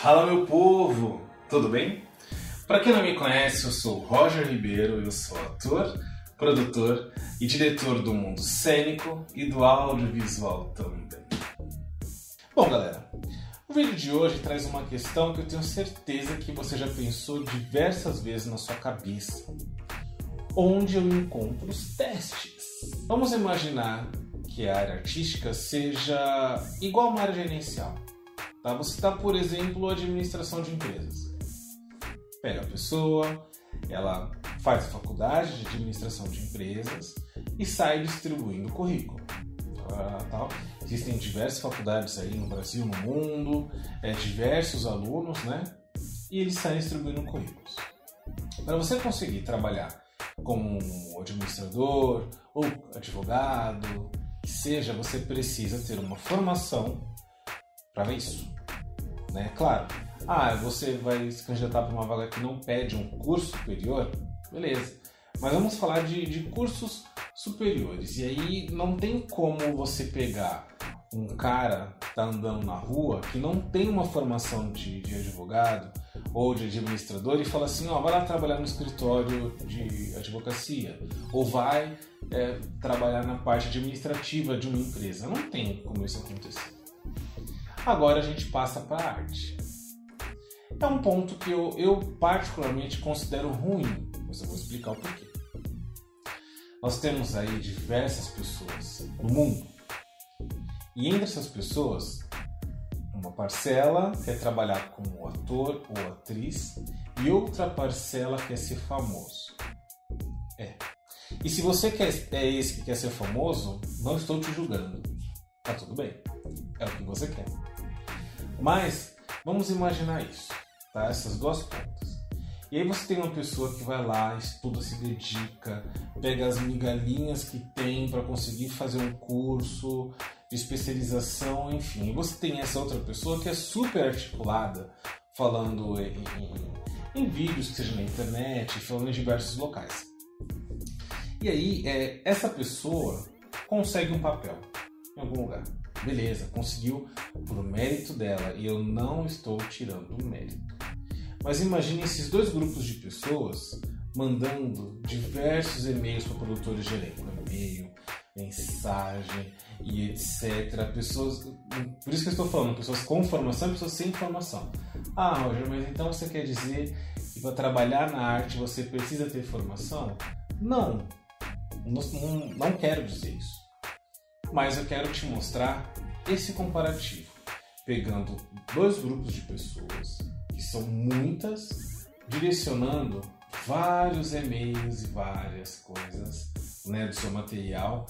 Fala meu povo, tudo bem? Para quem não me conhece, eu sou Roger Ribeiro, eu sou ator, produtor e diretor do mundo cênico e do audiovisual também. Bom, galera, o vídeo de hoje traz uma questão que eu tenho certeza que você já pensou diversas vezes na sua cabeça. Onde eu encontro os testes? Vamos imaginar que a área artística seja igual a uma área gerencial. Tá? Você está, por exemplo, administração de empresas. Pega a pessoa, ela faz a faculdade de administração de empresas e sai distribuindo currículo. Ah, tal. Existem diversas faculdades aí no Brasil, no mundo, é, diversos alunos, né? E eles saem distribuindo currículos. Para você conseguir trabalhar como administrador ou advogado, que seja, você precisa ter uma formação para isso. Né? Claro, ah, você vai se candidatar para uma vaga que não pede um curso superior? Beleza. Mas vamos falar de, de cursos superiores. E aí não tem como você pegar um cara que tá andando na rua que não tem uma formação de, de advogado ou de administrador e fala assim, ó, vai lá trabalhar no escritório de advocacia ou vai é, trabalhar na parte administrativa de uma empresa. Não tem como isso acontecer. Agora a gente passa para a arte. É um ponto que eu, eu particularmente considero ruim, mas eu vou explicar o porquê. Nós temos aí diversas pessoas no mundo e entre essas pessoas, uma parcela quer trabalhar como ator ou atriz e outra parcela quer ser famoso. É. E se você quer, é esse que quer ser famoso, não estou te julgando. Tá tudo bem. É o que você quer. Mas vamos imaginar isso, tá? Essas duas pontas. E aí você tem uma pessoa que vai lá, estuda, se dedica, pega as migalhinhas que tem para conseguir fazer um curso, de especialização, enfim. E você tem essa outra pessoa que é super articulada, falando em, em, em vídeos que seja na internet, falando em diversos locais. E aí, é, essa pessoa consegue um papel em algum lugar. Beleza, conseguiu por mérito dela e eu não estou tirando o mérito. Mas imagine esses dois grupos de pessoas mandando diversos e-mails para produtores de elenco. E-mail, mensagem e etc. Pessoas, por isso que eu estou falando, pessoas com formação e pessoas sem formação. Ah, Roger, mas então você quer dizer que para trabalhar na arte você precisa ter formação? Não, não, não quero dizer isso. Mas eu quero te mostrar esse comparativo, pegando dois grupos de pessoas, que são muitas, direcionando vários e-mails e várias coisas né, do seu material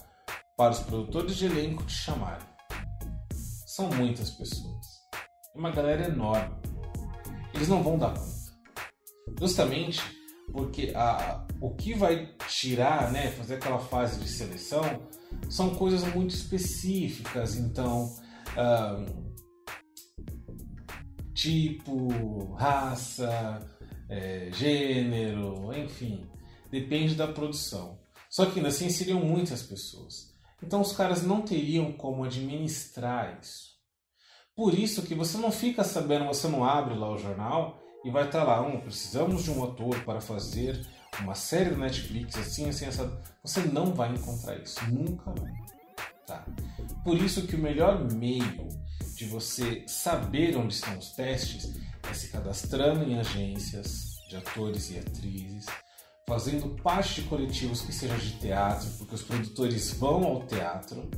para os produtores de elenco te chamarem. São muitas pessoas. É uma galera enorme. Eles não vão dar conta. Justamente porque a, o que vai tirar, né, fazer aquela fase de seleção, são coisas muito específicas. Então, tipo, raça, é, gênero, enfim, depende da produção. Só que ainda assim seriam muitas pessoas. Então os caras não teriam como administrar isso. Por isso que você não fica sabendo, você não abre lá o jornal e vai estar lá, um, precisamos de um ator para fazer uma série do Netflix assim, assim, essa. Você não vai encontrar isso, nunca vai. Tá? Por isso que o melhor meio de você saber onde estão os testes é se cadastrando em agências de atores e atrizes, fazendo parte de coletivos que sejam de teatro, porque os produtores vão ao teatro.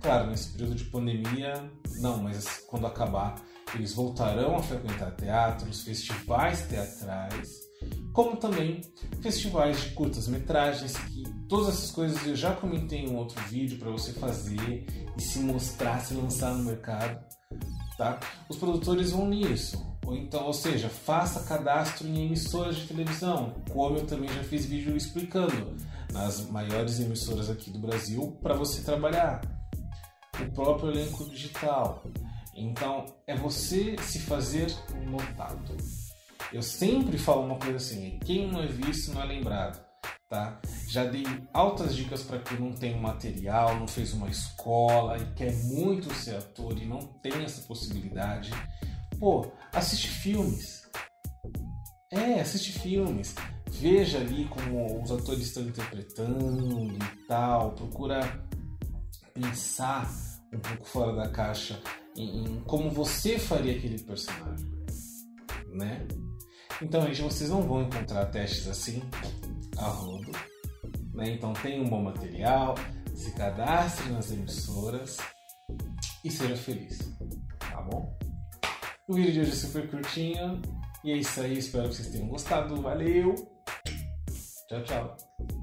Claro, nesse período de pandemia, não, mas quando acabar, eles voltarão a frequentar teatros, festivais teatrais, como também festivais de curtas-metragens, que todas essas coisas eu já comentei em um outro vídeo para você fazer e se mostrar, se lançar no mercado. Tá? Os produtores vão nisso. Ou então, ou seja, faça cadastro em emissoras de televisão, como eu também já fiz vídeo explicando nas maiores emissoras aqui do Brasil para você trabalhar. O próprio elenco digital. Então, é você se fazer notado. Eu sempre falo uma coisa assim: quem não é visto não é lembrado. Tá? Já dei altas dicas para quem não tem material, não fez uma escola e quer muito ser ator e não tem essa possibilidade. Pô, assiste filmes. É, assiste filmes. Veja ali como os atores estão interpretando e tal. Procura pensar um pouco fora da caixa em, em como você faria aquele personagem, né? Então, gente, vocês não vão encontrar testes assim a rodo, né? Então, tenha um bom material, se cadastre nas emissoras e seja feliz, tá bom? O vídeo de hoje é super curtinho e é isso aí. Espero que vocês tenham gostado. Valeu! Tchau, tchau!